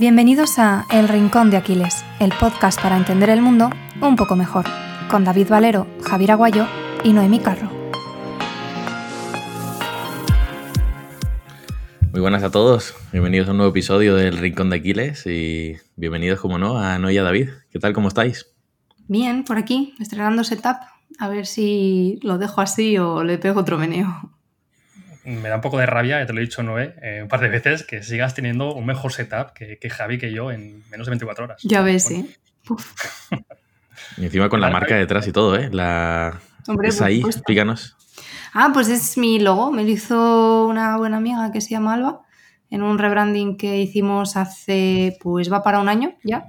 Bienvenidos a El Rincón de Aquiles, el podcast para entender el mundo un poco mejor, con David Valero, Javier Aguayo y Noemí Carro. Muy buenas a todos, bienvenidos a un nuevo episodio del Rincón de Aquiles y bienvenidos, como no, a Noé y a David. ¿Qué tal, cómo estáis? Bien, por aquí, estrenando setup, a ver si lo dejo así o le pego otro meneo me da un poco de rabia, ya te lo he dicho Noé eh, un par de veces, que sigas teniendo un mejor setup que, que Javi que yo en menos de 24 horas. Ya ves, sí. y encima con la marca detrás y todo, ¿eh? La... Hombre, es ahí, explícanos. Ah, pues es mi logo, me lo hizo una buena amiga que se llama Alba en un rebranding que hicimos hace, pues va para un año ya.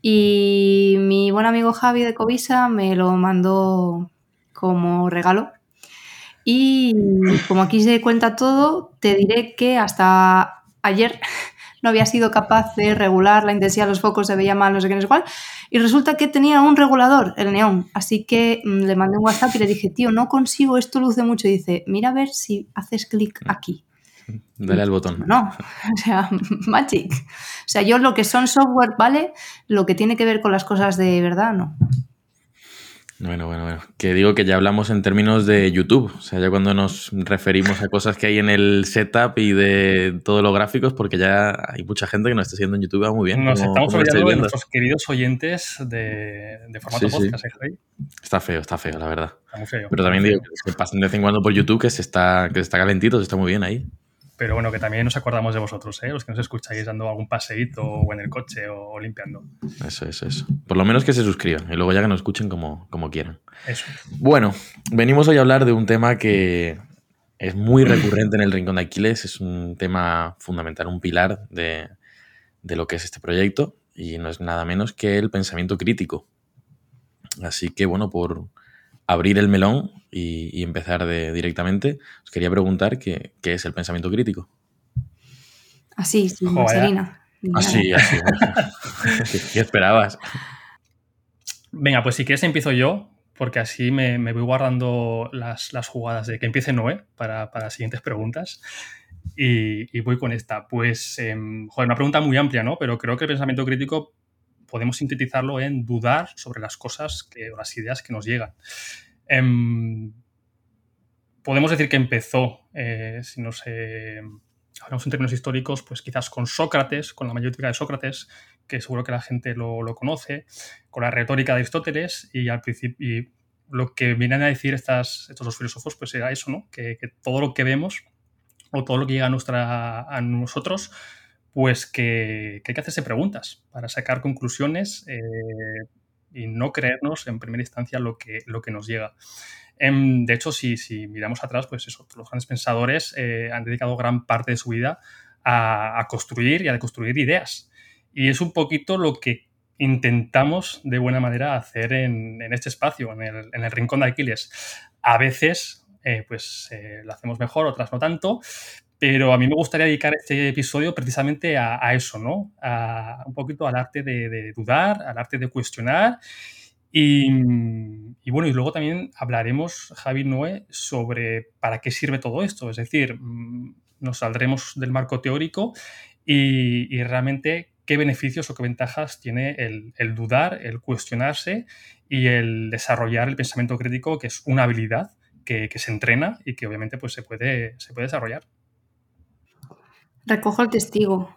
Y mi buen amigo Javi de Covisa me lo mandó como regalo y como aquí se cuenta todo, te diré que hasta ayer no había sido capaz de regular la intensidad de los focos, se veía mal, no sé qué, no sé cuál. Y resulta que tenía un regulador, el neón. Así que mm, le mandé un WhatsApp y le dije, tío, no consigo, esto luce mucho. Y dice, mira a ver si haces clic aquí. Dale al botón. No, o sea, magic. O sea, yo lo que son software, ¿vale? Lo que tiene que ver con las cosas de verdad, no. Bueno, bueno, bueno. Que digo que ya hablamos en términos de YouTube. O sea, ya cuando nos referimos a cosas que hay en el setup y de todos los gráficos, porque ya hay mucha gente que nos está haciendo en YouTube muy bien. Nos estamos olvidando de nuestros queridos oyentes de, formato podcast, ¿eh, Está feo, está feo, la verdad. Está muy feo. Pero también digo que pasen de vez en cuando por YouTube, que se está, que se está calentito, se está muy bien ahí. Pero bueno, que también nos acordamos de vosotros, ¿eh? los que nos escucháis dando algún paseíto o en el coche o, limpiando. Eso, eso, eso. Por lo menos que se suscriban y luego ya que nos escuchen como, como quieran. Eso. Bueno, venimos hoy a hablar de un tema que es muy recurrente en el Rincón de Aquiles, es un tema fundamental, un pilar de, de lo que es este proyecto y no es nada menos que el pensamiento crítico. Así que bueno, por abrir el melón y, empezar de, directamente, os quería preguntar qué, es el pensamiento crítico. Así, sin Marcelina. Así, así. ¿Qué, esperabas? Venga, pues si quieres empiezo yo, porque así me, voy guardando las, jugadas de que empiece Noé para, para las siguientes preguntas. Y, voy con esta. Pues, em, joder, una pregunta muy amplia, ¿no? Pero creo que el pensamiento crítico podemos sintetizarlo en dudar sobre las cosas que, o las ideas que nos llegan. Em, podemos decir que empezó, eh, si nos hablamos en términos históricos, pues quizás con Sócrates, con la mayórica de Sócrates, que seguro que la gente lo, conoce, con la retórica de Aristóteles y al principio lo que vienen a decir estas, estos dos filósofos, pues era eso, ¿no? Que, todo lo que vemos o todo lo que llega a, nuestra, a nosotros pues que, hay que hacerse preguntas para sacar conclusiones eh, y no creernos en primera instancia lo que, lo que nos llega. Em, de hecho, si, si, miramos atrás, pues eso, los grandes pensadores eh, han dedicado gran parte de su vida a, construir y a deconstruir ideas. Y es un poquito lo que intentamos de buena manera hacer en, este espacio, en el, en el, rincón de Aquiles. A veces, eh, pues lo hacemos mejor, otras no tanto, pero a mí me gustaría dedicar este episodio precisamente a, eso, ¿no? A, un poquito al arte de, dudar, al arte de cuestionar. Y, bueno, y luego también hablaremos, Javi Noé, sobre para qué sirve todo esto. Es decir, mm, nos saldremos del marco teórico y, realmente qué beneficios o qué ventajas tiene el, dudar, el cuestionarse y el desarrollar el pensamiento crítico, que es una habilidad que, que se entrena y que obviamente pues, se, puede, se puede desarrollar recojo el testigo.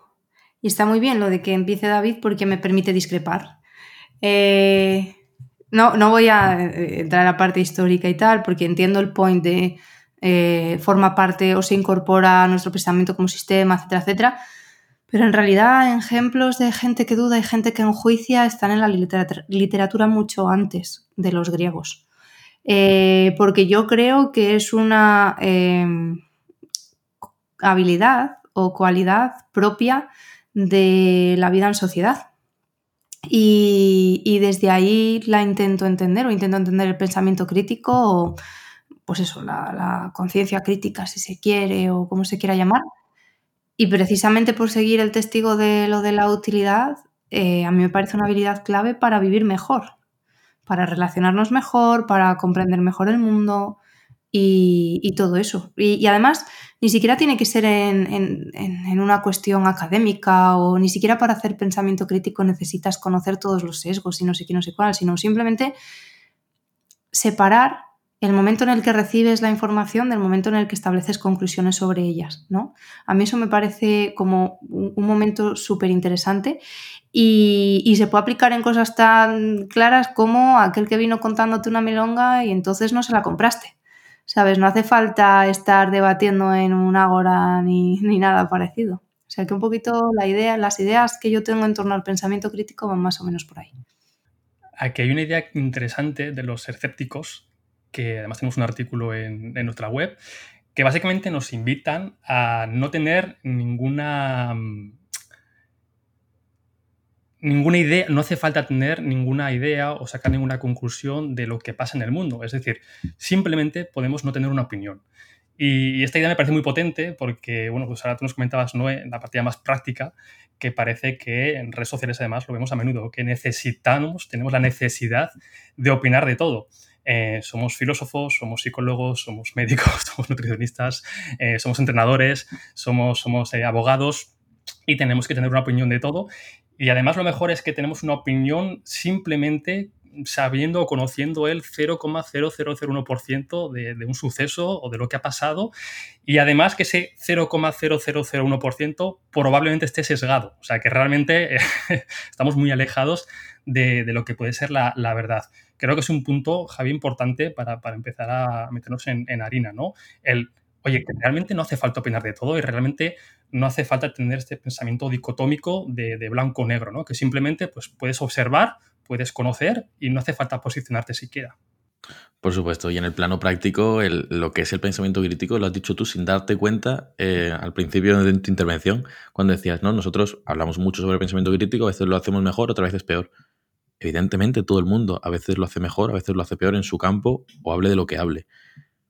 Y está muy bien lo de que empiece David porque me permite discrepar. Eh, no, no voy a eh, entrar a la parte histórica y tal, porque entiendo el point de eh, forma parte o se incorpora a nuestro pensamiento como sistema, etcétera, etcétera. Pero en realidad, ejemplos de gente que duda y gente que enjuicia están en la literatura, mucho antes de los griegos. porque yo creo que es una habilidad o cualidad propia de la vida en sociedad. Y, desde ahí la intento entender o intento entender el pensamiento crítico o pues eso, la, conciencia crítica si se quiere o como se quiera llamar. Y precisamente por seguir el testigo de lo de la utilidad, eh, a mí me parece una habilidad clave para vivir mejor, para relacionarnos mejor, para comprender mejor el mundo y, todo eso. Y, además, ni siquiera tiene que ser en, en, una cuestión académica o ni siquiera para hacer pensamiento crítico necesitas conocer todos los sesgos y no sé qué, no sé cuál, sino simplemente separar el momento en el que recibes la información del momento en el que estableces conclusiones sobre ellas, ¿no? A mí eso me parece como un, momento súper interesante y, y, se puede aplicar en cosas tan claras como aquel que vino contándote una milonga y entonces no se la compraste. ¿Sabes? No hace falta estar debatiendo en un ágora ni, ni nada parecido. O sea que un poquito la idea, las ideas que yo tengo en torno al pensamiento crítico van más o menos por ahí. Aquí hay una idea interesante de los escépticos, que además tenemos un artículo en, en nuestra web, que básicamente nos invitan a no tener ninguna mm, ninguna idea, no hace falta tener ninguna idea o sacar ninguna conclusión de lo que pasa en el mundo. Es decir, simplemente podemos no tener una opinión. Y esta idea me parece muy potente porque, bueno, pues ahora tú nos comentabas, ¿no? En la partida más práctica, que parece que en redes sociales además lo vemos a menudo, que necesitamos, tenemos la necesidad de opinar de todo. Eh, somos filósofos, somos psicólogos, somos médicos, somos nutricionistas, eh, somos entrenadores, somos, somos eh, abogados y tenemos que tener una opinión de todo. Y además lo mejor es que tenemos una opinión simplemente sabiendo o conociendo el 0,0001% de, un suceso o de lo que ha pasado y además que ese 0,0001% probablemente esté sesgado, o sea que realmente estamos muy alejados de, lo que puede ser la, la, verdad. Creo que es un punto, Javi, importante para, para empezar a meternos en, en harina, ¿no? El oye, que realmente no hace falta opinar de todo y realmente no hace falta tener este pensamiento dicotómico de, blanco-negro, ¿no? Que simplemente pues, puedes observar, puedes conocer y no hace falta posicionarte siquiera. Por supuesto, y en el plano práctico, lo que es el pensamiento crítico, lo has dicho tú sin darte cuenta eh, al principio de tu intervención, cuando decías, no, nosotros hablamos mucho sobre pensamiento crítico, a veces lo hacemos mejor, otras veces peor. Evidentemente, todo el mundo a veces lo hace mejor, a veces lo hace peor en su campo o hable de lo que hable.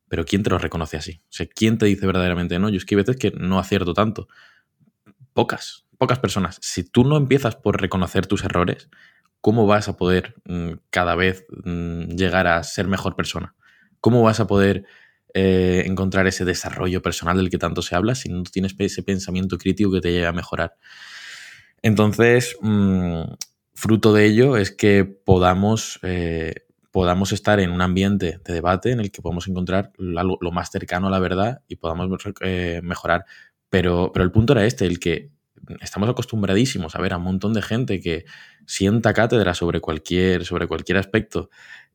Pero ¿quién te lo reconoce así? O sea, ¿quién te dice verdaderamente no? Yo es que hay veces que no acierto tanto. Pocas, pocas personas. Si tú no empiezas por reconocer tus errores, ¿cómo vas a poder mm, cada vez mm, llegar a ser mejor persona? ¿Cómo vas a poder eh, encontrar ese desarrollo personal del que tanto se habla si no tienes ese pensamiento crítico que te lleve a mejorar? Entonces, mm, fruto de ello es que podamos eh, podamos estar en un ambiente de debate en el que podamos encontrar lo, lo más cercano a la verdad y podamos eh, mejorar. Pero, pero el punto era este, el que estamos acostumbradísimos a ver a un montón de gente que sienta cátedra sobre cualquier, sobre cualquier aspecto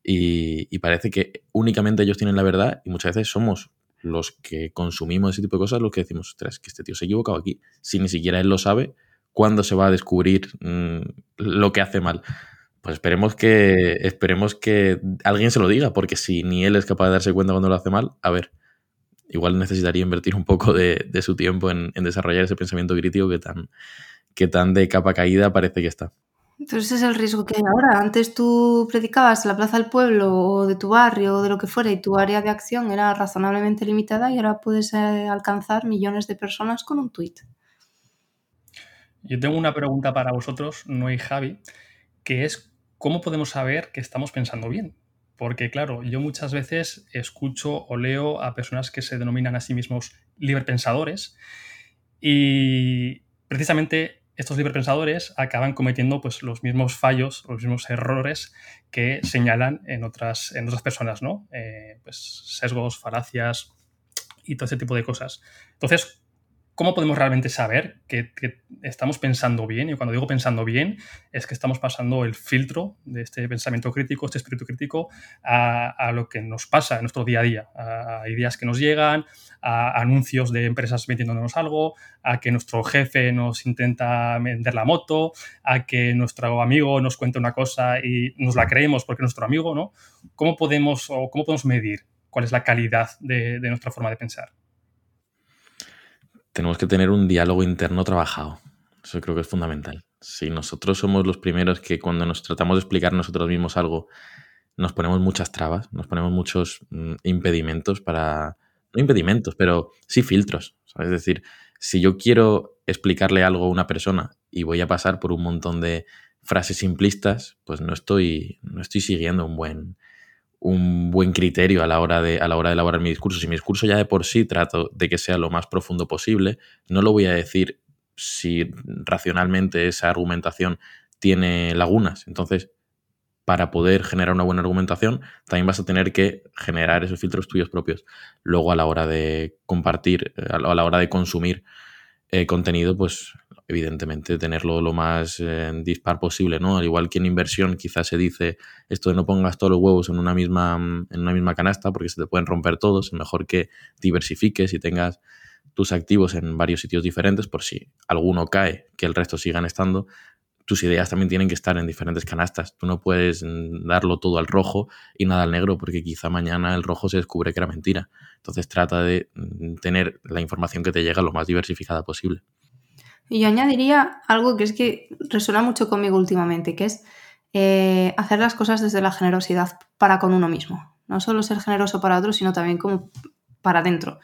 y, parece que únicamente ellos tienen la verdad y muchas veces somos los que consumimos ese tipo de cosas los que decimos, ostras, que este tío se ha equivocado aquí. Si ni siquiera él lo sabe, ¿cuándo se va a descubrir mm, lo que hace mal? Pues esperemos que, esperemos que alguien se lo diga, porque si ni él es capaz de darse cuenta cuando lo hace mal, a ver, igual necesitaría invertir un poco de, su tiempo en, desarrollar ese pensamiento crítico que tan, que tan de capa caída parece que está. Entonces ese es el riesgo que hay ahora. Antes tú predicabas en la plaza del pueblo o de tu barrio o de lo que fuera y tu área de acción era razonablemente limitada y ahora puedes eh, alcanzar millones de personas con un tuit. Yo tengo una pregunta para vosotros, no y Javi, que es ¿cómo podemos saber que estamos pensando bien? Porque, claro, yo muchas veces escucho o leo a personas que se denominan a sí mismos librepensadores y precisamente estos librepensadores acaban cometiendo pues, los mismos fallos, los mismos errores que señalan en otras, en otras personas, ¿no? Eh, pues sesgos, falacias y todo ese tipo de cosas. Entonces, ¿cómo podemos realmente saber que, estamos pensando bien? Y cuando digo pensando bien, es que estamos pasando el filtro de este pensamiento crítico, este espíritu crítico, a, lo que nos pasa en nuestro día a día, a, ideas que nos llegan, a anuncios de empresas vendiéndonos algo, a que nuestro jefe nos intenta vender la moto, a que nuestro amigo nos cuenta una cosa y nos la creemos porque es nuestro amigo, ¿no? ¿Cómo podemos, o cómo podemos medir cuál es la calidad de nuestra forma de pensar? Tenemos que tener un diálogo interno trabajado. Eso creo que es fundamental. Si nosotros somos los primeros que cuando nos tratamos de explicar nosotros mismos algo, nos ponemos muchas trabas, nos ponemos muchos mm, impedimentos para... No impedimentos, pero sí filtros. Es decir, si yo quiero explicarle algo a una persona y voy a pasar por un montón de frases simplistas, pues no estoy, no estoy siguiendo un buen, un buen criterio a la, hora de, a la hora de elaborar mi discurso. Si mi discurso ya de por sí trato de que sea lo más profundo posible, no lo voy a decir si racionalmente esa argumentación tiene lagunas. Entonces, para poder generar una buena argumentación, también vas a tener que generar esos filtros tuyos propios. Luego, a la hora de compartir, eh, a la hora de consumir eh, contenido, pues evidentemente tenerlo lo más eh, dispar posible, ¿no? Al igual que en inversión quizás se dice esto de no pongas todos los huevos en una misma, en una misma canasta porque se te pueden romper todos, es mejor que diversifiques y tengas tus activos en varios sitios diferentes por si alguno cae, que el resto sigan estando. Tus ideas también tienen que estar en diferentes canastas. Tú no puedes mm, darlo todo al rojo y nada al negro porque quizá mañana el rojo se descubre que era mentira. Entonces trata de mm, tener la información que te llega lo más diversificada posible. Y yo añadiría algo que es que resuena mucho conmigo últimamente, que es eh, hacer las cosas desde la generosidad para con uno mismo. No solo ser generoso para otros, sino también como para adentro.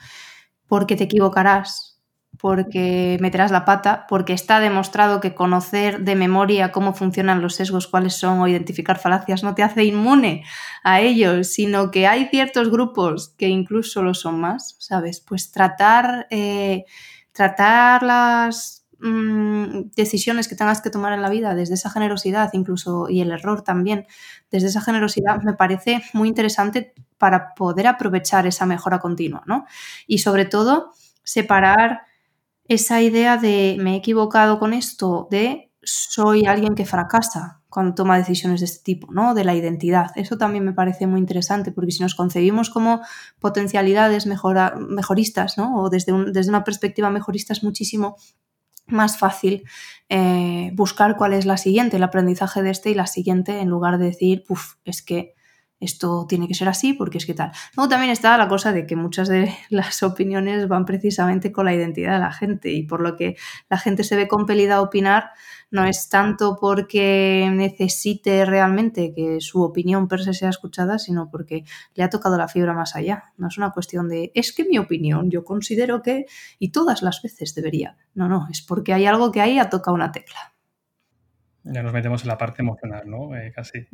Porque te equivocarás, porque meterás la pata, porque está demostrado que conocer de memoria cómo funcionan los sesgos, cuáles son o identificar falacias no te hace inmune a ellos, sino que hay ciertos grupos que incluso lo son más, ¿sabes? Pues tratar, eh, tratar las Mm, decisiones que tengas que tomar en la vida desde esa generosidad, incluso y el error también, desde esa generosidad, me parece muy interesante para poder aprovechar esa mejora continua, ¿no? Y sobre todo, separar esa idea de me he equivocado con esto, de soy alguien que fracasa cuando toma decisiones de este tipo, ¿no? De la identidad. Eso también me parece muy interesante, porque si nos concebimos como potencialidades mejoristas, ¿no? O desde, desde una perspectiva mejorista es muchísimo más fácil eh, buscar cuál es la siguiente, el aprendizaje de este y la siguiente, en lugar de decir, uff, es que esto tiene que ser así porque es que tal. Luego también está la cosa de que muchas de las opiniones van precisamente con la identidad de la gente y por lo que la gente se ve compelida a opinar no es tanto porque necesite realmente que su opinión per se sea escuchada, sino porque le ha tocado la fibra más allá. No es una cuestión de, es que mi opinión, yo considero que, y todas las veces debería. No, no, es porque hay algo que ahí ha tocado una tecla. Ya nos metemos en la parte emocional, ¿no? Eh, casi.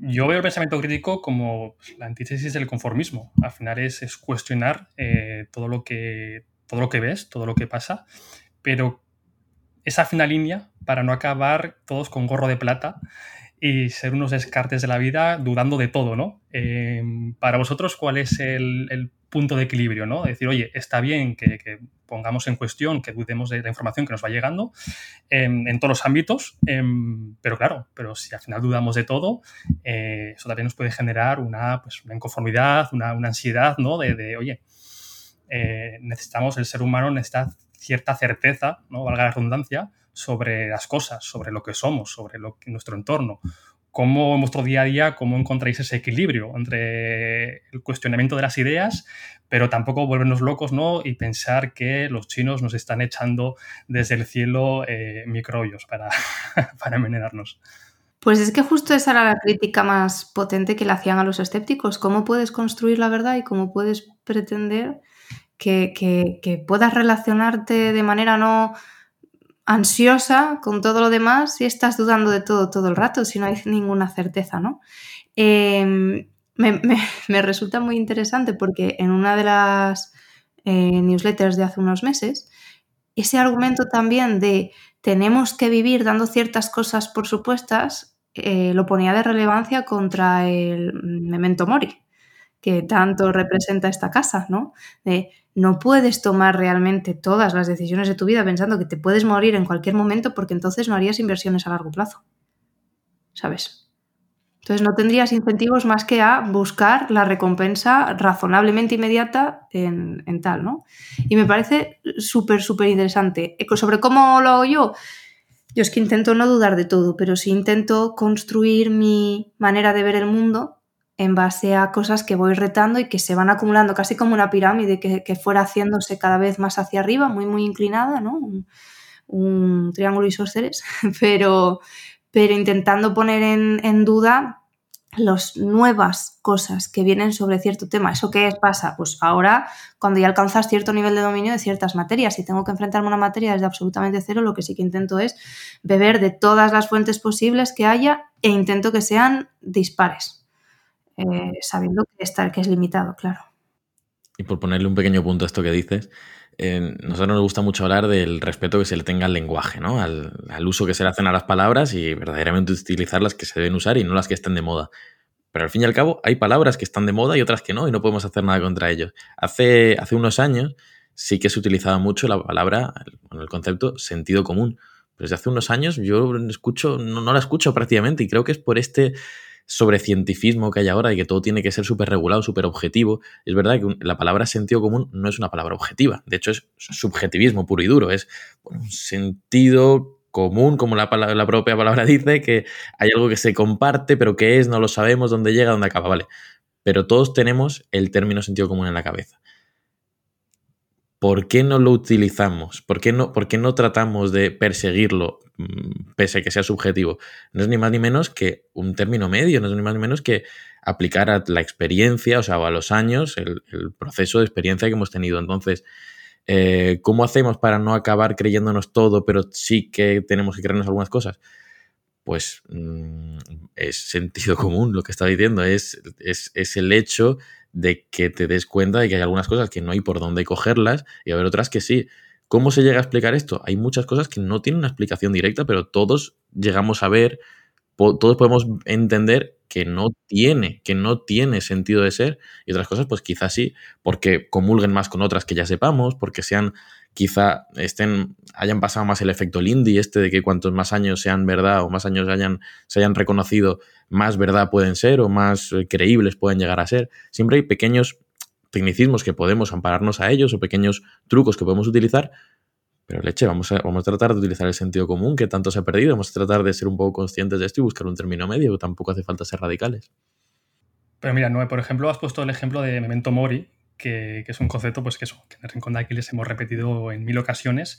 Yo veo el pensamiento crítico como la antítesis del conformismo. Al final es, cuestionar eh, todo, lo que, todo lo que ves, todo lo que pasa, pero esa fina línea para no acabar todos con gorro de plata y ser unos descartes de la vida dudando de todo, ¿no? Eh, para vosotros, ¿cuál es el, punto de equilibrio, ¿no? Decir, oye, está bien que, pongamos en cuestión, que dudemos de la información que nos va llegando em, en todos los ámbitos, em, pero claro, pero si al final dudamos de todo, eh, eso también nos puede generar una, pues, una inconformidad, una, ansiedad, ¿no? De, oye, eh, necesitamos, el ser humano necesita cierta certeza, ¿no? valga la redundancia, sobre las cosas, sobre lo que somos, sobre que, nuestro entorno. ¿Cómo en vuestro día a día, cómo encontráis ese equilibrio entre el cuestionamiento de las ideas, pero tampoco volvernos locos ¿no? y pensar que los chinos nos están echando desde el cielo eh, microbios para, para envenenarnos? Pues es que justo esa era la crítica más potente que le hacían a los escépticos. ¿Cómo puedes construir la verdad y cómo puedes pretender que, puedas relacionarte de manera no ansiosa con todo lo demás si estás dudando de todo todo el rato, si no hay ninguna certeza, ¿no? Em, me, resulta muy interesante porque en una de las eh, newsletters de hace unos meses, ese argumento también de tenemos que vivir dando ciertas cosas por supuestas, eh, lo ponía de relevancia contra el memento mori, que tanto representa esta casa, ¿no? De no puedes tomar realmente todas las decisiones de tu vida pensando que te puedes morir en cualquier momento porque entonces no harías inversiones a largo plazo. ¿Sabes? Entonces no tendrías incentivos más que a buscar la recompensa razonablemente inmediata en, tal, ¿no? Y me parece súper, súper interesante. Sobre cómo lo hago yo, yo es que intento no dudar de todo, pero sí intento construir mi manera de ver el mundo en base a cosas que voy retando y que se van acumulando casi como una pirámide que, fuera haciéndose cada vez más hacia arriba, muy, muy inclinada, ¿no? Un, triángulo isósceles, pero, pero intentando poner en, duda las nuevas cosas que vienen sobre cierto tema. ¿Eso qué pasa? Pues ahora, cuando ya alcanzas cierto nivel de dominio de ciertas materias y tengo que enfrentarme a una materia desde absolutamente cero, lo que sí que intento es beber de todas las fuentes posibles que haya e intento que sean dispares eh, sabiendo que, está, que es limitado, claro. Y por ponerle un pequeño punto a esto que dices, eh, nosotros nos gusta mucho hablar del respeto que se le tenga al lenguaje, ¿no? Al, uso que se le hacen a las palabras y verdaderamente utilizar las que se deben usar y no las que estén de moda. Pero al fin y al cabo hay palabras que están de moda y otras que no y no podemos hacer nada contra ellos. Hace, hace unos años sí que se utilizaba mucho la palabra, el, el concepto sentido común. Pero desde hace unos años yo escucho, no la escucho prácticamente y creo que es por este sobre cientifismo que hay ahora y que todo tiene que ser súper regulado, súper objetivo. Es verdad que la palabra sentido común no es una palabra objetiva, de hecho es subjetivismo puro y duro, es un sentido común, como la, la, propia palabra dice, que hay algo que se comparte, pero qué es, no lo sabemos, dónde llega, dónde acaba, vale. Pero todos tenemos el término sentido común en la cabeza. ¿por qué no lo utilizamos? ¿Por qué no, por qué no tratamos de perseguirlo pese a que sea subjetivo? No es ni más ni menos que un término medio, no es ni más ni menos que aplicar a la experiencia, o sea, a los años, el, proceso de experiencia que hemos tenido. Entonces, eh, ¿cómo hacemos para no acabar creyéndonos todo, pero sí que tenemos que creernos algunas cosas? Pues mmm, es sentido común lo que está diciendo, es, es, es el hecho de que te des cuenta de que hay algunas cosas que no hay por dónde cogerlas y haber otras que sí. ¿Cómo se llega a explicar esto? Hay muchas cosas que no tienen una explicación directa, pero todos llegamos a ver, todos podemos entender que no tiene, que no tiene sentido de ser y otras cosas pues quizás sí, porque comulguen más con otras que ya sepamos, porque sean quizá estén, hayan pasado más el efecto Lindy, este de que cuantos más años sean verdad o más años hayan, se hayan reconocido, más verdad pueden ser o más eh, creíbles pueden llegar a ser. Siempre hay pequeños tecnicismos que podemos ampararnos a ellos o pequeños trucos que podemos utilizar, pero leche, vamos a, vamos a tratar de utilizar el sentido común que tanto se ha perdido, vamos a tratar de ser un poco conscientes de esto y buscar un término medio, tampoco hace falta ser radicales. Pero mira, Noé, por ejemplo, has puesto el ejemplo de Memento Mori, que, que, es un concepto pues, que, eso, que en el Rincón de Aquiles hemos repetido en mil ocasiones.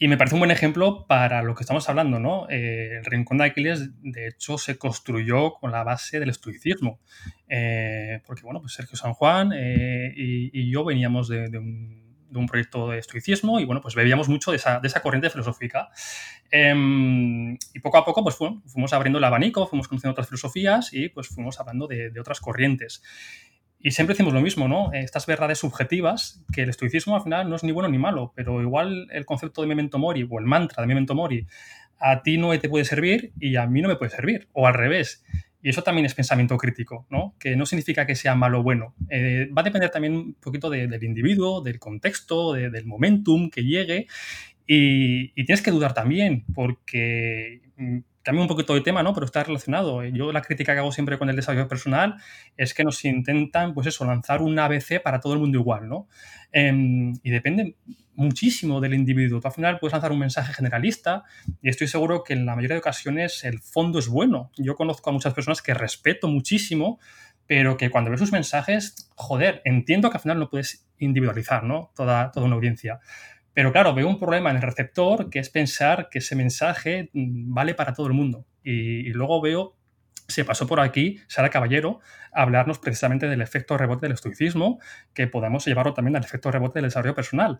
Y me parece un buen ejemplo para lo que estamos hablando, ¿no? Eh, el Rincón de Aquiles, de hecho, se construyó con la base del estoicismo. Eh, porque, bueno, pues Sergio San Juan eh, y, y, yo veníamos de, de, un, de, un, proyecto de estoicismo y, bueno, pues bebíamos mucho de esa, de esa corriente filosófica. Em, y poco a poco, pues fuimos abriendo el abanico, fuimos conociendo otras filosofías y, pues, fuimos hablando de otras corrientes. Y siempre decimos lo mismo, ¿no? Estas verdades subjetivas, que el estoicismo al final no es ni bueno ni malo, pero igual el concepto de memento mori o el mantra de memento mori a ti no te puede servir y a mí no me puede servir, o al revés. Y eso también es pensamiento crítico, ¿no? Que no significa que sea malo o bueno. Eh, va a depender también un poquito de, del individuo, del contexto, de, del momentum que llegue. Y, tienes que dudar también, porque cambia un poquito de tema, ¿no? Pero está relacionado. Yo la crítica que hago siempre con el desarrollo personal es que nos intentan, pues eso, lanzar un ABC para todo el mundo igual, ¿no? Eh, y depende muchísimo del individuo. Tú al final puedes lanzar un mensaje generalista y estoy seguro que en la mayoría de ocasiones el fondo es bueno. Yo conozco a muchas personas que respeto muchísimo, pero que cuando ves sus mensajes, joder, entiendo que al final no puedes individualizar, ¿no? Toda, toda una audiencia. Pero claro, veo un problema en el receptor que es pensar que ese mensaje mm, vale para todo el mundo. Y, luego veo, se pasó por aquí Sara Caballero a hablarnos precisamente del efecto rebote del estoicismo, que podamos llevarlo también al efecto rebote del desarrollo personal.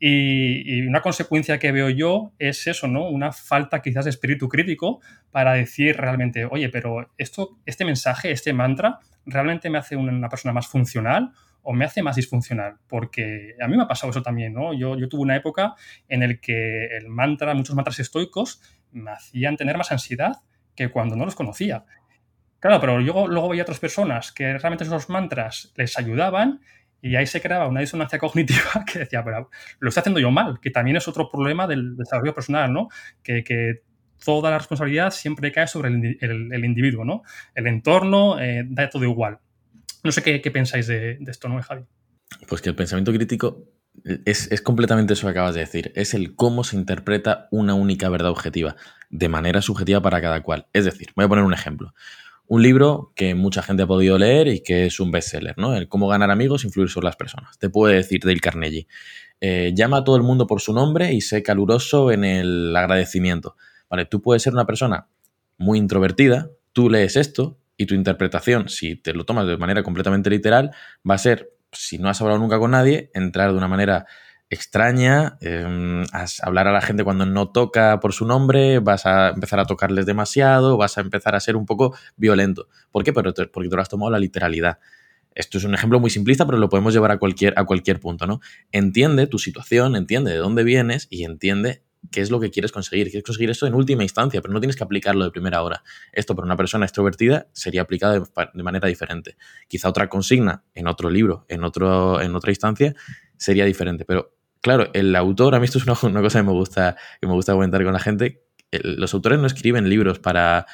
Y, y, una consecuencia que veo yo es eso, ¿no? Una falta quizás de espíritu crítico para decir realmente, oye, pero esto, este mensaje, este mantra, ¿realmente me hace una persona más funcional? O me hace más disfuncional, porque a mí me ha pasado eso también, ¿no? Yo, yo tuve una época en el que el mantra, muchos mantras estoicos me hacían tener más ansiedad que cuando no los conocía. Claro, pero yo luego veía otras personas que realmente esos mantras les ayudaban y ahí se creaba una disonancia cognitiva que decía, pero lo estoy haciendo yo mal, que también es otro problema del desarrollo personal, ¿no? Que, que toda la responsabilidad siempre cae sobre el, individuo, ¿no? El entorno eh, da todo igual. No sé qué, pensáis de, esto, ¿no, Javi? Pues que el pensamiento crítico es, es, completamente eso que acabas de decir. Es el cómo se interpreta una única verdad objetiva, de manera subjetiva para cada cual. Es decir, voy a poner un ejemplo. Un libro que mucha gente ha podido leer y que es un bestseller, ¿no? El cómo ganar amigos, influir sobre las personas. Te puede decir Dale Carnegie. Eh, llama a todo el mundo por su nombre y sé caluroso en el agradecimiento. Vale, tú puedes ser una persona muy introvertida, tú lees esto y tu interpretación, si te lo tomas de manera completamente literal, va a ser, si no has hablado nunca con nadie, entrar de una manera extraña, em, hablar a la gente cuando no toca por su nombre, vas a empezar a tocarles demasiado, vas a empezar a ser un poco violento. ¿Por qué? Porque tú lo has tomado la literalidad. Esto es un ejemplo muy simplista, pero lo podemos llevar a cualquier, a cualquier punto, ¿no? Entiende tu situación, entiende de dónde vienes y entiende qué es lo que quieres conseguir. Quieres conseguir esto en última instancia, pero no tienes que aplicarlo de primera hora. Esto para una persona extrovertida sería aplicado de, manera diferente. Quizá otra consigna en otro libro, en, otro, en otra instancia, sería diferente. Pero claro, el autor, a mí esto es una, cosa que me gusta, que me gusta comentar con la gente. los autores no escriben libros para,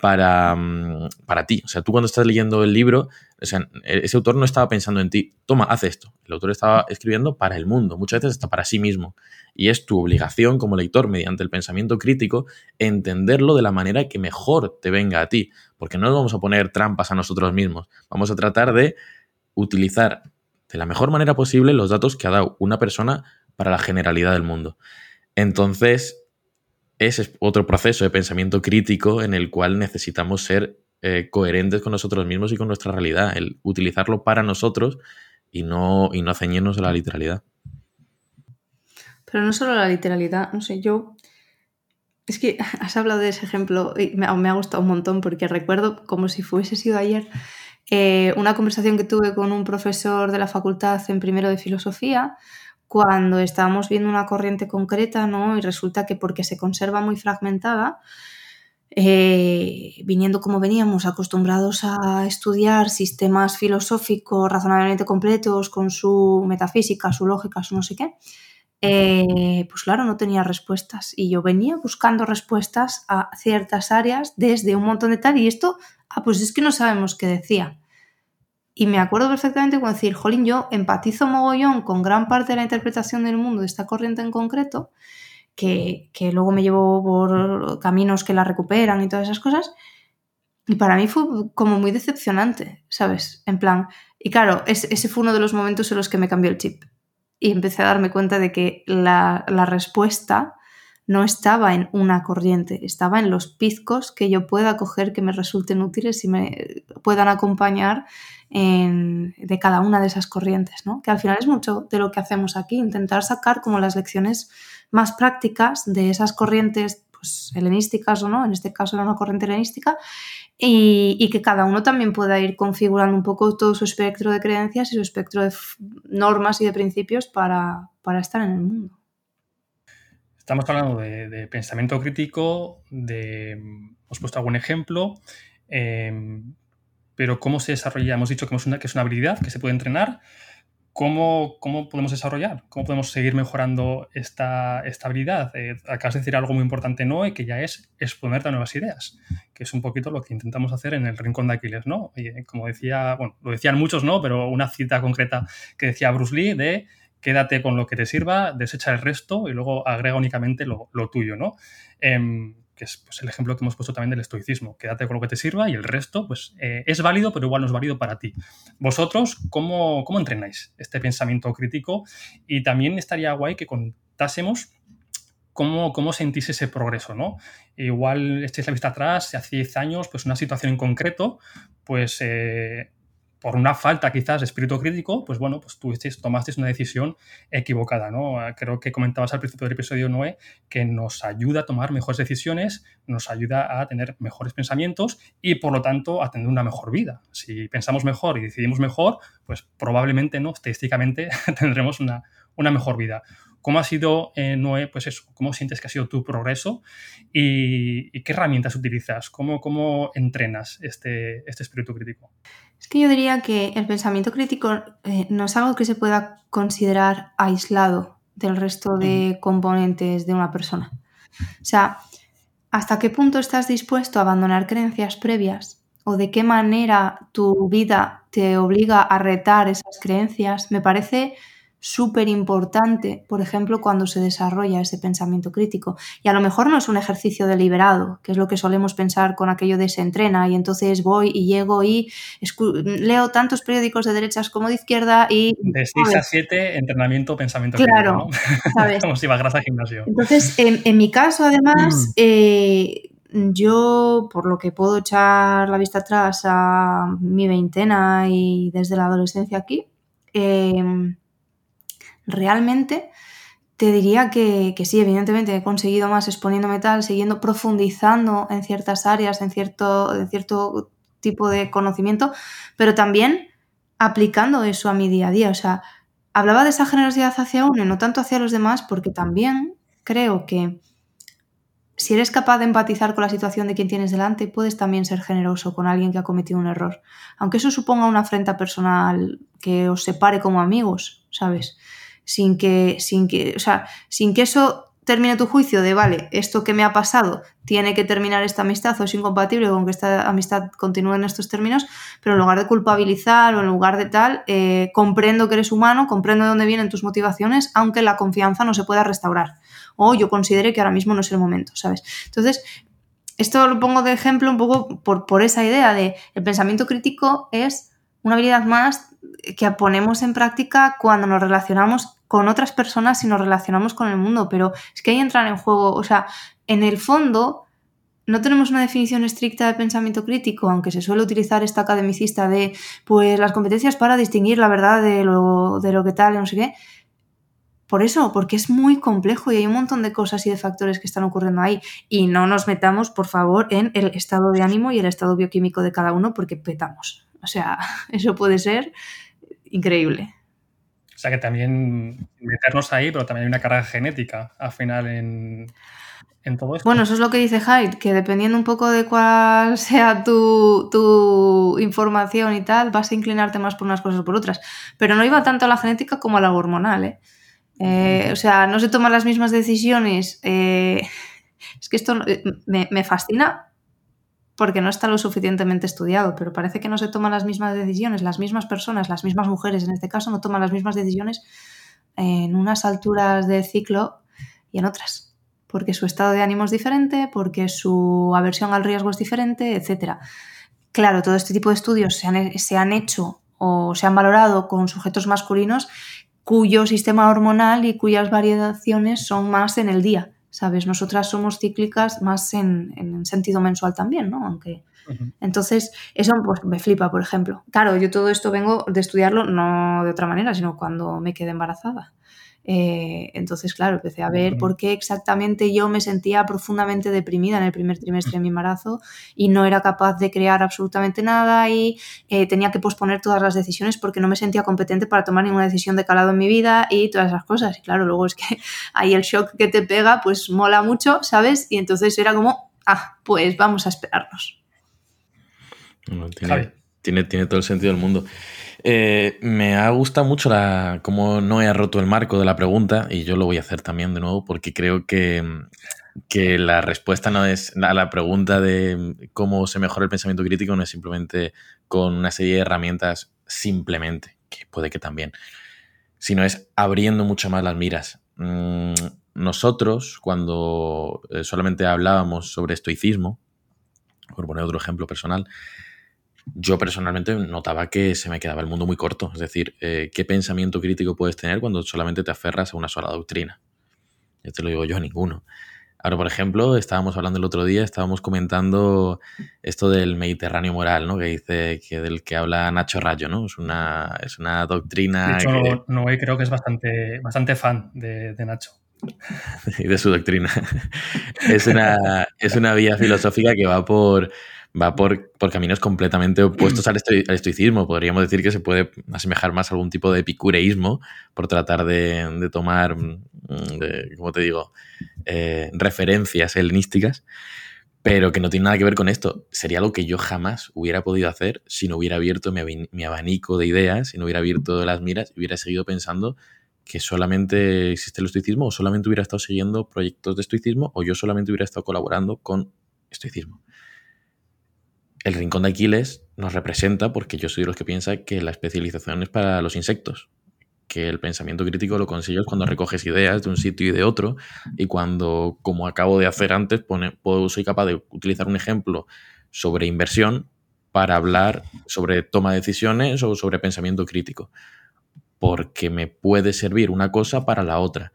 para, mm, para ti. O sea, tú cuando estás leyendo el libro, o sea, ese autor no estaba pensando en ti, toma, haz esto. El autor estaba escribiendo para el mundo, muchas veces hasta para sí mismo. Y es tu obligación como lector, mediante el pensamiento crítico, entenderlo de la manera que mejor te venga a ti. Porque no nos vamos a poner trampas a nosotros mismos. Vamos a tratar de utilizar de la mejor manera posible los datos que ha dado una persona para la generalidad del mundo. Entonces, es otro proceso de pensamiento crítico en el cual necesitamos ser eh, coherentes con nosotros mismos y con nuestra realidad, el utilizarlo para nosotros y no, y no ceñirnos a la literalidad. Pero no solo la literalidad, no sé, yo... Es que has hablado de ese ejemplo y me, ha gustado un montón porque recuerdo, como si fuese sido ayer, eh, una conversación que tuve con un profesor de la facultad en primero de filosofía cuando estábamos viendo una corriente concreta, ¿no? Y resulta que porque se conserva muy fragmentada, eh, viniendo como veníamos, acostumbrados a estudiar sistemas filosóficos razonablemente completos, con su metafísica, su lógica, su no sé qué, eh, pues claro, no tenía respuestas. Y yo venía buscando respuestas a ciertas áreas desde un montón de tal, y esto, ah, pues es que no sabemos qué decía. Y me acuerdo perfectamente con decir, jolín, yo empatizo mogollón con gran parte de la interpretación del mundo de esta corriente en concreto, que, luego me llevo por caminos que la recuperan y todas esas cosas. Y para mí fue como muy decepcionante, ¿sabes? En plan, y claro, ese fue uno de los momentos en los que me cambió el chip. Y empecé a darme cuenta de que la, la respuesta no estaba en una corriente, estaba en los pizcos que yo pueda coger que me resulten útiles y me puedan acompañar de cada una de esas corrientes, ¿no? que al final es mucho de lo que hacemos aquí, intentar sacar como las lecciones más prácticas de esas corrientes pues, helenísticas o no, en este caso era una corriente helenística, y, que cada uno también pueda ir configurando un poco todo su espectro de creencias y su espectro de normas y de principios para, estar en el mundo. Estamos hablando de, pensamiento crítico, de, os he puesto algún ejemplo, eh, pero ¿cómo se desarrolla? Hemos dicho que es una, que es una habilidad que se puede entrenar. ¿Cómo, ¿Cómo, podemos desarrollar? ¿Cómo podemos seguir mejorando esta, esta habilidad? Eh, acabas de decir algo muy importante, Noé, que ya es exponerte a nuevas ideas, que es un poquito lo que intentamos hacer en el Rincón de Aquiles, ¿no? como decía, bueno, lo decían muchos, ¿no? Pero una cita concreta que decía Bruce Lee de quédate con lo que te sirva, desecha el resto y luego agrega únicamente lo, tuyo, ¿no? Em, que es pues, el ejemplo que hemos puesto también del estoicismo. Quédate con lo que te sirva y el resto pues, eh, es válido, pero igual no es válido para ti. Vosotros, ¿cómo, ¿cómo entrenáis este pensamiento crítico? Y también estaría guay que contásemos cómo, cómo sentís ese progreso, ¿no? Igual echéis la vista atrás, hace 10 años, pues una situación en concreto, pues... Eh, por una falta quizás de espíritu crítico, pues bueno, pues tuvisteis, tomasteis una decisión equivocada, ¿no? Creo que comentabas al principio del episodio 9 que nos ayuda a tomar mejores decisiones, nos ayuda a tener mejores pensamientos y por lo tanto a tener una mejor vida. Si pensamos mejor y decidimos mejor, pues probablemente, ¿no? Estadísticamente tendremos una, una mejor vida. ¿Cómo ha sido, eh, Noé, pues eso, cómo sientes que ha sido tu progreso y, qué herramientas utilizas? ¿Cómo, cómo entrenas este, este espíritu crítico? Es que yo diría que el pensamiento crítico eh, no es algo que se pueda considerar aislado del resto de componentes de una persona. O sea, ¿hasta qué punto estás dispuesto a abandonar creencias previas? ¿O de qué manera tu vida te obliga a retar esas creencias? Me parece súper importante, por ejemplo, cuando se desarrolla ese pensamiento crítico. Y a lo mejor no es un ejercicio deliberado, que es lo que solemos pensar con aquello de se entrena y entonces voy y llego y leo tantos periódicos de derechas como de izquierda y... De 6 a 7, entrenamiento, pensamiento claro, crítico, ¿no? ¿sabes? como si vas al gimnasio. Entonces, en, mi caso, además, mm. eh, yo, por lo que puedo echar la vista atrás a mi veintena y desde la adolescencia aquí, eh, realmente te diría que, sí, evidentemente he conseguido más exponiéndome tal, siguiendo profundizando en ciertas áreas, en cierto, en cierto tipo de conocimiento, pero también aplicando eso a mi día a día. O sea, hablaba de esa generosidad hacia uno y no tanto hacia los demás, porque también creo que si eres capaz de empatizar con la situación de quien tienes delante, puedes también ser generoso con alguien que ha cometido un error. Aunque eso suponga una afrenta personal que os separe como amigos, ¿sabes? Sin que, sin que, o sea, sin que eso termine tu juicio de, vale, esto que me ha pasado tiene que terminar esta amistad o es incompatible con que esta amistad continúe en estos términos, pero en lugar de culpabilizar o en lugar de tal, eh, comprendo que eres humano, comprendo de dónde vienen tus motivaciones, aunque la confianza no se pueda restaurar. O yo considere que ahora mismo no es el momento, ¿sabes? Entonces, esto lo pongo de ejemplo un poco por, por esa idea de el pensamiento crítico es una habilidad más que ponemos en práctica cuando nos relacionamos con otras personas y nos relacionamos con el mundo, pero es que ahí entran en juego, o sea, en el fondo no tenemos una definición estricta de pensamiento crítico, aunque se suele utilizar esta academicista de, pues, las competencias para distinguir la verdad de lo, de lo que tal, no sé qué. Por eso, porque es muy complejo y hay un montón de cosas y de factores que están ocurriendo ahí. Y no nos metamos, por favor, en el estado de ánimo y el estado bioquímico de cada uno porque petamos. O sea, eso puede ser increíble. O sea que también meternos ahí, pero también hay una carga genética al final en, todo esto. Bueno, eso es lo que dice Hyde, que dependiendo un poco de cuál sea tu, información y tal, vas a inclinarte más por unas cosas o por otras. Pero no iba tanto a la genética como a la hormonal, ¿eh? eh o sea, no se toman las mismas decisiones. Eh, es que esto eh, me, me fascina porque no está lo suficientemente estudiado, pero parece que no se toman las mismas decisiones, las mismas personas, las mismas mujeres en este caso, no toman las mismas decisiones en unas alturas del ciclo y en otras, porque su estado de ánimo es diferente, porque su aversión al riesgo es diferente, etc. Claro, todo este tipo de estudios se han, se han hecho o se han valorado con sujetos masculinos cuyo sistema hormonal y cuyas variaciones son más en el día. ¿Sabes? Nosotras somos cíclicas más en, sentido mensual también, ¿no? Aunque... Entonces, eso pues, me flipa, por ejemplo. Claro, yo todo esto vengo de estudiarlo no de otra manera, sino cuando me quedé embarazada. Eh, entonces, claro, empecé a ver por qué exactamente yo me sentía profundamente deprimida en el primer trimestre de mi embarazo y no era capaz de crear absolutamente nada y eh, tenía que posponer todas las decisiones porque no me sentía competente para tomar ninguna decisión de calado en mi vida y todas esas cosas. Y claro, luego es que ahí el shock que te pega, pues mola mucho, ¿sabes? Y entonces era como, ah, pues vamos a esperarnos. tiene, tiene, tiene todo el sentido del mundo. Eh, me ha gustado mucho la, cómo no he roto el marco de la pregunta y yo lo voy a hacer también de nuevo porque creo que, que la respuesta no es a la pregunta de cómo se mejora el pensamiento crítico, no es simplemente con una serie de herramientas simplemente, que puede que también, sino es abriendo mucho más las miras. Mm, nosotros, cuando eh, solamente hablábamos sobre estoicismo, por poner otro ejemplo personal, yo personalmente notaba que se me quedaba el mundo muy corto. Es decir, eh, ¿qué pensamiento crítico puedes tener cuando solamente te aferras a una sola doctrina? Ya te lo digo yo, ninguno. Ahora, por ejemplo, estábamos hablando el otro día, estábamos comentando esto del Mediterráneo moral, ¿no? Que dice que del que habla Nacho Rayo, ¿no? Es una, es una doctrina. De hecho, Noé creo que es bastante, bastante fan de, de Nacho. y de su doctrina. es, una, es una vía filosófica que va por va por, caminos completamente opuestos al, estoicismo. Podríamos decir que se puede asemejar más a algún tipo de epicureísmo por tratar de, tomar, mm, como te digo, eh, referencias helenísticas, pero que no tiene nada que ver con esto. Sería algo que yo jamás hubiera podido hacer si no hubiera abierto mi, mi abanico de ideas, si no hubiera abierto las miras y hubiera seguido pensando que solamente existe el estoicismo o solamente hubiera estado siguiendo proyectos de estoicismo o yo solamente hubiera estado colaborando con estoicismo el rincón de Aquiles nos representa porque yo soy de los que piensa que la especialización es para los insectos, que el pensamiento crítico lo consigues cuando recoges ideas de un sitio y de otro y cuando, como acabo de hacer antes, pone, soy capaz de utilizar un ejemplo sobre inversión para hablar sobre toma de decisiones o sobre pensamiento crítico, porque me puede servir una cosa para la otra.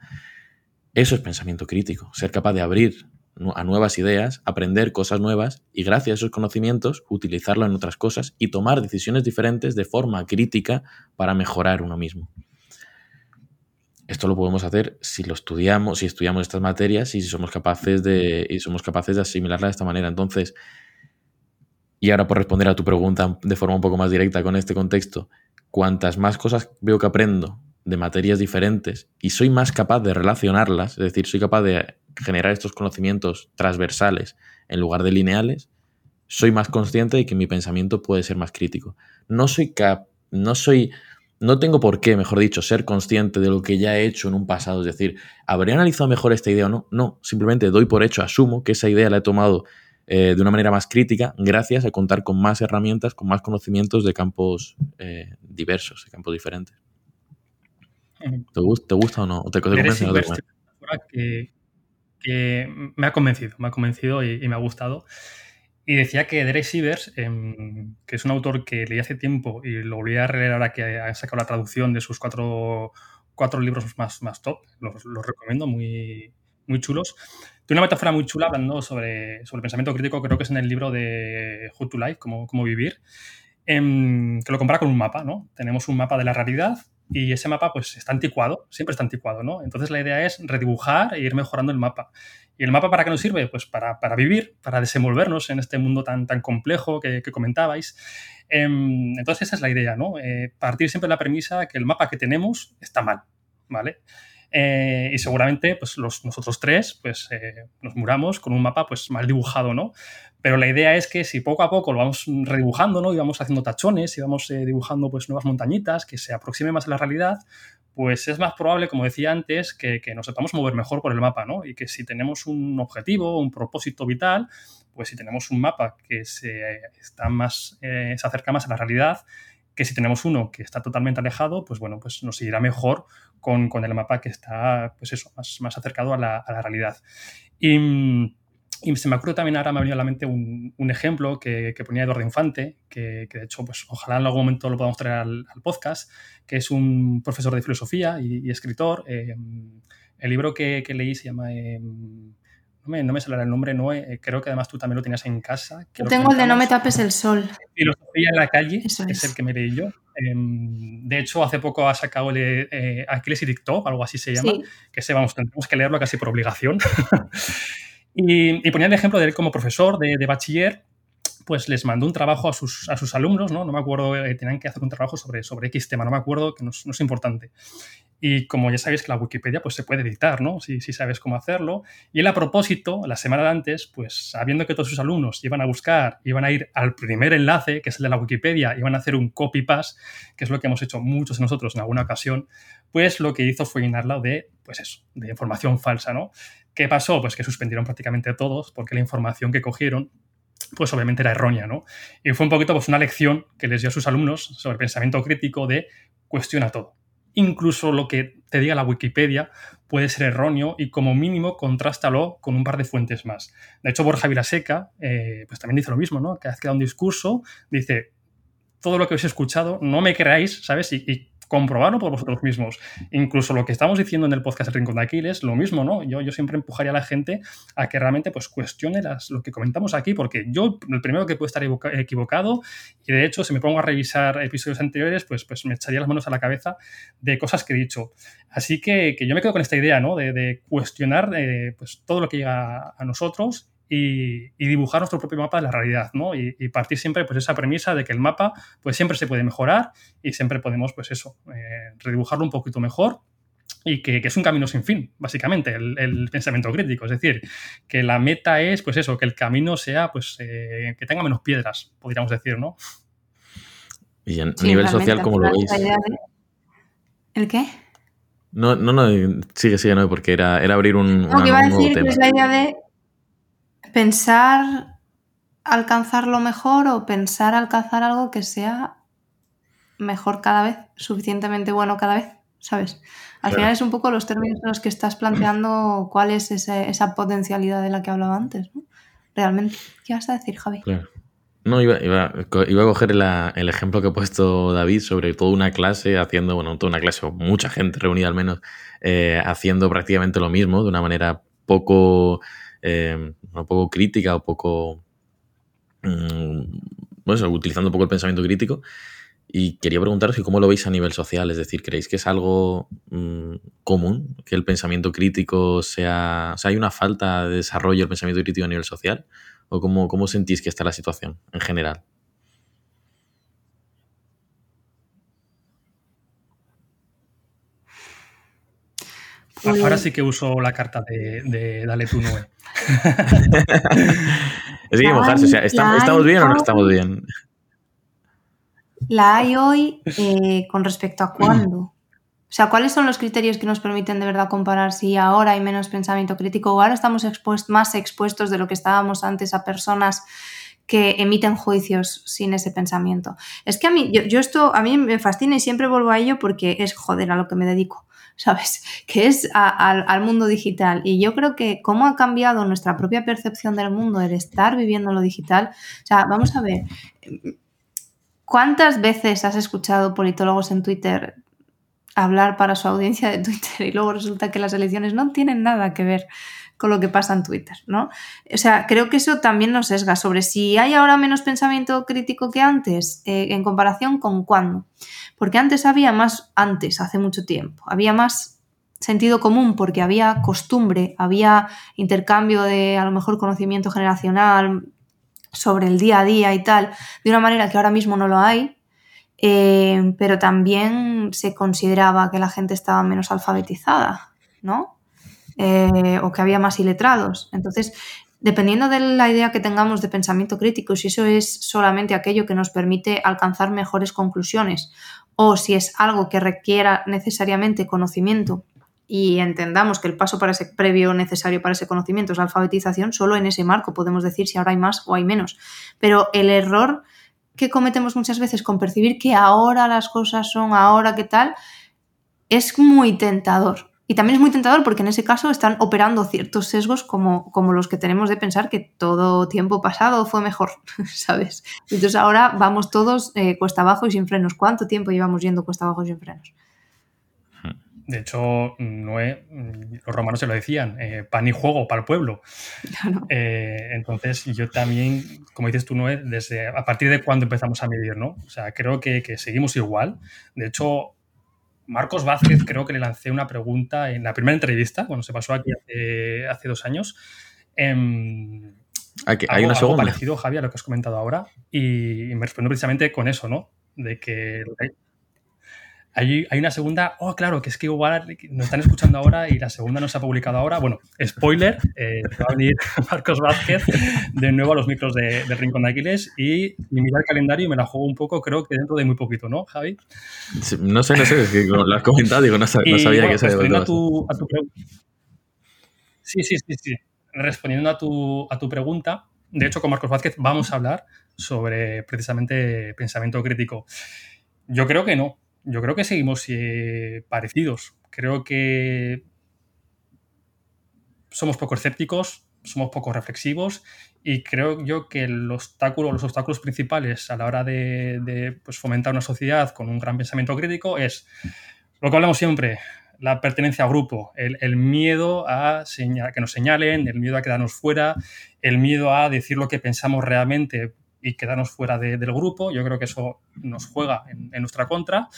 Eso es pensamiento crítico, ser capaz de abrir a nuevas ideas, aprender cosas nuevas y gracias a esos conocimientos utilizarlo en otras cosas y tomar decisiones diferentes de forma crítica para mejorar uno mismo. esto lo podemos hacer si lo estudiamos, si estudiamos estas materias y si somos capaces de, y somos capaces de asimilarla de esta manera. Entonces, y ahora por responder a tu pregunta de forma un poco más directa con este contexto, cuantas más cosas veo que aprendo de materias diferentes y soy más capaz de relacionarlas, es decir, soy capaz de generar estos conocimientos transversales en lugar de lineales, soy más consciente de que mi pensamiento puede ser más crítico. No soy cap no soy no tengo por qué, mejor dicho, ser consciente de lo que ya he hecho en un pasado, es decir, ¿habría analizado mejor esta idea o no? No, simplemente doy por hecho, asumo que esa idea la he tomado eh, de una manera más crítica gracias a contar con más herramientas, con más conocimientos de campos eh, diversos, de campos diferentes. ¿Te, gusta, o no? te, convence o no Que, que, me ha convencido, me ha convencido y, me ha gustado. Y decía que Derek Sivers, em, que es un autor que leí hace tiempo y lo volví a releer ahora que ha sacado la traducción de sus cuatro, cuatro libros más, más top, los, los recomiendo, muy, muy chulos. Tiene una metáfora muy chula hablando sobre, sobre pensamiento crítico, creo que es en el libro de How to Life, cómo, cómo vivir, em, que lo compara con un mapa, ¿no? Tenemos un mapa de la realidad y ese mapa pues está anticuado, siempre está anticuado, ¿no? Entonces la idea es redibujar e ir mejorando el mapa. ¿Y el mapa para qué nos sirve? Pues para, para vivir, para desenvolvernos en este mundo tan, tan complejo que, comentabais. Em, entonces esa es la idea, ¿no? Eh, partir siempre de la premisa que el mapa que tenemos está mal, ¿vale? Eh, y seguramente pues los, nosotros tres pues, eh, nos muramos con un mapa pues, mal dibujado, ¿no? Pero la idea es que si poco a poco lo vamos redibujando, ¿no? Y vamos haciendo tachones y vamos eh, dibujando pues, nuevas montañitas que se aproximen más a la realidad, pues es más probable, como decía antes, que, que, nos sepamos mover mejor por el mapa, ¿no? Y que si tenemos un objetivo, un propósito vital, pues si tenemos un mapa que se, está más, se acerca más a la realidad, que si tenemos uno que está totalmente alejado, pues bueno, pues nos irá mejor con, el mapa que está, pues eso, más, acercado a la, realidad. Y, se me ocurre también ahora, me ha venido a la mente un, ejemplo que, ponía Eduardo Infante, que, de hecho, pues ojalá en algún momento lo podamos traer al, podcast, que es un profesor de filosofía y, escritor. Eh, el libro que, leí se llama... Eh, no me, sale el nombre, no, eh, creo que además tú también lo tenías en casa. tengo el de No me tapes el sol. Filosofía en la calle, es. el que me leí yo. Em, de hecho, hace poco ha sacado el eh, Aquiles y Dictó, algo así se llama, que se, vamos, tendremos que leerlo casi por obligación. y, ponía el ejemplo de él como profesor de, bachiller, pues les mandó un trabajo a sus, a sus alumnos, ¿no? No me acuerdo, eh, tenían que hacer un trabajo sobre, sobre X tema, no me acuerdo, que no, no es importante. Y como ya sabéis que la Wikipedia pues, se puede editar, ¿no? Si, sabes cómo hacerlo. Y él a propósito, la semana de antes, pues sabiendo que todos sus alumnos iban a buscar, iban a ir al primer enlace, que es el de la Wikipedia, iban a hacer un copy-paste, que es lo que hemos hecho muchos de nosotros en alguna ocasión, pues lo que hizo fue llenarla de, pues eso, de información falsa, ¿no? ¿Qué pasó? Pues que suspendieron prácticamente todos, porque la información que cogieron pues obviamente era errónea, ¿no? Y fue un poquito pues una lección que les dio a sus alumnos sobre pensamiento crítico de cuestiona todo incluso lo que te diga la Wikipedia puede ser erróneo y como mínimo contrástalo con un par de fuentes más. De hecho, Borja Vilaseca eh, pues también dice lo mismo, ¿no? Que hace un discurso, dice, todo lo que he escuchado, no me creáis, ¿sabes? y comprobarlo por vosotros mismos. Incluso lo que estamos diciendo en el podcast El Rincón de Aquiles, lo mismo, ¿no? Yo, yo siempre empujaría a la gente a que realmente pues cuestione las, lo que comentamos aquí, porque yo el primero que puedo estar equivocado y de hecho si me pongo a revisar episodios anteriores, pues, pues me echaría las manos a la cabeza de cosas que he dicho. Así que, que yo me quedo con esta idea, ¿no? De, cuestionar eh, pues todo lo que llega a nosotros y, dibujar nuestro propio mapa de la realidad, ¿no? Y, partir siempre pues esa premisa de que el mapa pues siempre se puede mejorar y siempre podemos pues eso, eh, redibujarlo un poquito mejor y que, es un camino sin fin, básicamente, el, pensamiento crítico. Es decir, que la meta es, pues eso, que el camino sea, pues, eh, que tenga menos piedras, podríamos decir, ¿no? Y a nivel social, ¿cómo lo veis? ¿El qué? No, no, no, sigue, sigue, no, porque era, era abrir un, no, que iba a decir que es la idea de pensar alcanzar lo mejor o pensar alcanzar algo que sea mejor cada vez, suficientemente bueno cada vez, ¿sabes? Al final es un poco los términos en los que estás planteando cuál es esa potencialidad de la que hablaba antes, ¿no? Realmente. ¿Qué vas a decir, Javi? No, iba, iba, a coger el ejemplo que ha puesto David sobre toda una clase haciendo, bueno, toda una clase o mucha gente reunida al menos, eh, haciendo prácticamente lo mismo de una manera poco un poco crítica o poco, mm, bueno, utilizando un poco el pensamiento crítico. Y quería preguntaros que cómo lo veis a nivel social, es decir, ¿creéis que es algo mm, común que el pensamiento crítico sea... O sea, ¿hay una falta de desarrollo del pensamiento crítico a nivel social? ¿O cómo, cómo sentís que está la situación en general? Ahora pues sí que uso la carta de, Dale tu nube. es que mojarse, o sea, ¿estamos bien o no estamos bien? La hay hoy eh, con respecto a cuándo. O sea, ¿cuáles son los criterios que nos permiten de verdad comparar si ahora hay menos pensamiento crítico o ahora estamos más expuestos de lo que estábamos antes a personas que emiten juicios sin ese pensamiento? Es que a mí, yo, esto a mí me fascina y siempre vuelvo a ello porque es joder a lo que me dedico. ¿Sabes? Que es al mundo digital. Y yo creo que cómo ha cambiado nuestra propia percepción del mundo, el estar viviendo lo digital. O sea, vamos a ver, ¿Cuántas veces has escuchado politólogos en Twitter hablar para su audiencia de Twitter y luego resulta que las elecciones no tienen nada que ver con lo que pasa en Twitter, ¿no? O sea, creo que eso también nos sesga sobre si hay ahora menos pensamiento crítico que antes, eh, en comparación con cuándo. Porque antes había más, antes, hace mucho tiempo, había más sentido común porque había costumbre, había intercambio de a lo mejor conocimiento generacional, sobre el día a día y tal, de una manera que ahora mismo no lo hay, eh, pero también se consideraba que la gente estaba menos alfabetizada, ¿no? Eh, o que había más iletrados. Entonces, dependiendo de la idea que tengamos de pensamiento crítico, si eso es solamente aquello que nos permite alcanzar mejores conclusiones o si es algo que requiera necesariamente conocimiento y entendamos que el paso para ese previo necesario para ese conocimiento es la alfabetización, solo en ese marco podemos decir si ahora hay más o hay menos. Pero el error que cometemos muchas veces con percibir que ahora las cosas son ahora que tal, es muy tentador. Y también es muy tentador porque en ese caso están operando ciertos sesgos como, como los que tenemos de pensar que todo tiempo pasado fue mejor, ¿sabes? Entonces ahora vamos todos eh, cuesta abajo y sin frenos. ¿Cuánto tiempo llevamos yendo cuesta abajo y sin frenos? De hecho, Noé, los romanos se lo decían, eh, pan y juego para el pueblo. Eh, entonces, yo también, como dices tú, Noé, desde a partir de cuándo empezamos a medir, ¿no? O sea, creo que, seguimos igual. De hecho, Marcos Vázquez creo que le lancé una pregunta en la primera entrevista, cuando se pasó aquí hace, dos años. Em, hay una segunda. parecido, Javier, a lo que has comentado ahora. Y, y me respondió precisamente con eso, ¿no? De que hay, una segunda, oh, claro, que es que igual nos están escuchando ahora y la segunda no se ha publicado ahora. Bueno, spoiler, eh, va a venir Marcos Vázquez de nuevo a los micros de, del Rincón de Aquiles y, mira el calendario y me la juego un poco, creo que dentro de muy poquito, ¿no, Javi? no sé, no sé, es que lo has comentado, digo, no, sabía que se había a tu, a tu Sí, sí, sí, sí. Respondiendo a tu, a tu pregunta, de hecho, con Marcos Vázquez vamos a hablar sobre precisamente pensamiento crítico. Yo creo que no yo creo que seguimos eh, parecidos. Creo que somos poco escépticos, somos poco reflexivos y creo yo que el obstáculo, los obstáculos principales a la hora de, pues, fomentar una sociedad con un gran pensamiento crítico es lo que hablamos siempre, la pertenencia a grupo, el, miedo a que nos señalen, el miedo a quedarnos fuera, el miedo a decir lo que pensamos realmente y quedarnos fuera del grupo. Yo creo que eso nos juega en, nuestra contra.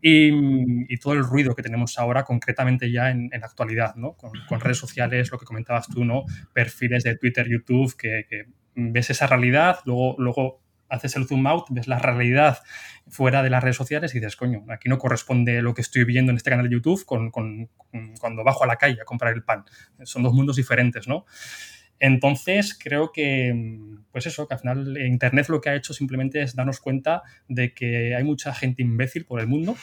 Y, todo el ruido que tenemos ahora, concretamente ya en, la actualidad, ¿no? Con, redes sociales, lo que comentabas tú, ¿no? Perfiles de Twitter, YouTube, que, ves esa realidad, luego, luego haces el zoom out, ves la realidad fuera de las redes sociales y dices, coño, aquí no corresponde lo que estoy viendo en este canal de YouTube con, con, cuando bajo a la calle a comprar el pan. Son dos mundos diferentes, ¿no? Entonces, creo que, pues eso, que al final Internet lo que ha hecho simplemente es darnos cuenta de que hay mucha gente imbécil por el mundo,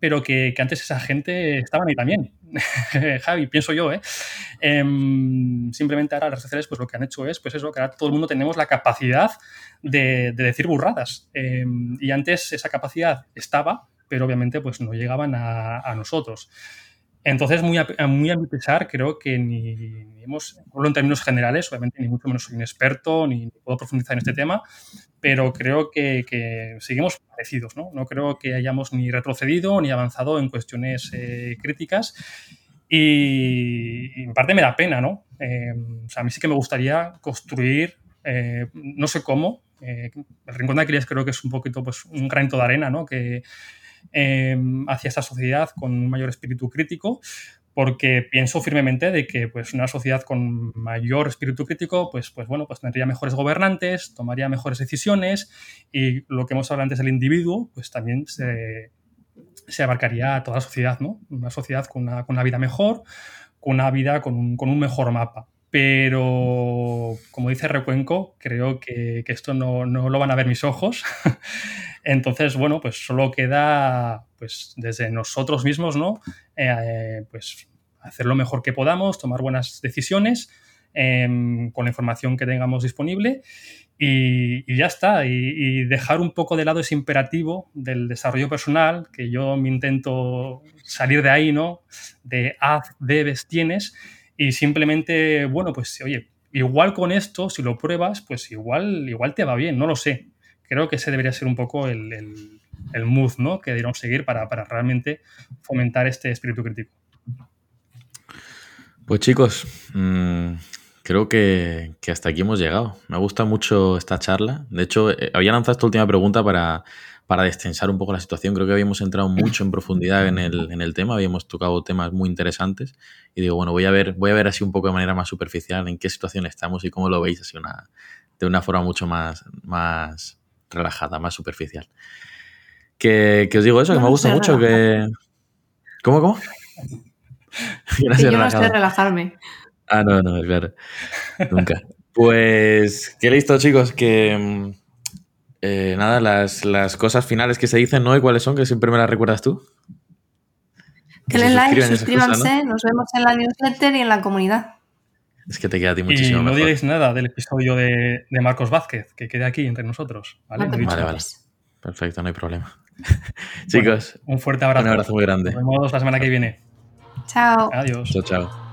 pero que, antes esa gente estaban ahí también. Javi, pienso yo, ¿eh? Em, simplemente ahora las redes sociales pues lo que han hecho es, pues eso, que ahora todo el mundo tenemos la capacidad de, decir burradas. Em, y antes esa capacidad estaba, pero obviamente pues no llegaban a nosotros. Entonces, muy a, muy a mi pesar, creo que ni, hemos, hablo en términos generales, obviamente ni mucho menos soy un experto, ni puedo profundizar en este tema, pero creo que, seguimos parecidos, ¿no? No creo que hayamos ni retrocedido ni avanzado en cuestiones eh, críticas y, en parte me da pena, ¿no? Eh, o sea, a mí sí que me gustaría construir, eh, no sé cómo, el Rincón de Aquiles creo que es un poquito pues, un granito de arena, ¿no? Que, hacia esta sociedad con un mayor espíritu crítico, porque pienso firmemente de que pues, una sociedad con mayor espíritu crítico, pues, pues bueno, pues tendría mejores gobernantes, tomaría mejores decisiones y lo que hemos hablado antes del individuo, pues también se, abarcaría a toda la sociedad, ¿no? Una sociedad con una, vida mejor, con una vida con un, mejor mapa. Pero, como dice Recuenco, creo que, esto no, no, lo van a ver mis ojos. Entonces, bueno, pues solo queda, pues desde nosotros mismos, ¿no? Eh, pues hacer lo mejor que podamos, tomar buenas decisiones em, con la información que tengamos disponible y, ya está. Y, dejar un poco de lado ese imperativo del desarrollo personal, que yo me intento salir de ahí, ¿no? De haz, debes, tienes, y simplemente, bueno, pues oye, igual con esto, si lo pruebas, pues igual, igual te va bien, no lo sé creo que ese debería ser un poco el, el, mood ¿no? que deberíamos seguir para, realmente fomentar este espíritu crítico. Pues chicos, mm, creo que, hasta aquí hemos llegado. Me gusta mucho esta charla. De hecho, eh, había lanzado esta última pregunta para, para destensar un poco la situación. Creo que habíamos entrado mucho en profundidad en el, en el, tema, habíamos tocado temas muy interesantes. Y digo, bueno, voy a ver, voy a ver así un poco de manera más superficial en qué situación estamos y cómo lo veis así una, de una forma mucho más, más, relajada, más superficial. Que, os digo eso, que me gusta mucho que... ¿Cómo, cómo? que yo no sé relajarme. Ah, no, no, claro. Nunca. Pues, qué listo, chicos, que... Eh, nada, las, cosas finales que se dicen, ¿no? ¿Y cuáles son? Que siempre me las recuerdas tú. Que den like, suscríbanse, nos vemos en la newsletter y en la comunidad. Es que te queda a ti muchísimo. Y no digáis nada del episodio de, Marcos Vázquez, que quede aquí entre nosotros. Vale, vale, Perfecto, no hay problema. Chicos, un fuerte abrazo. Un abrazo muy grande. Nos vemos la semana que viene. Chao. Adiós. Chao, chao.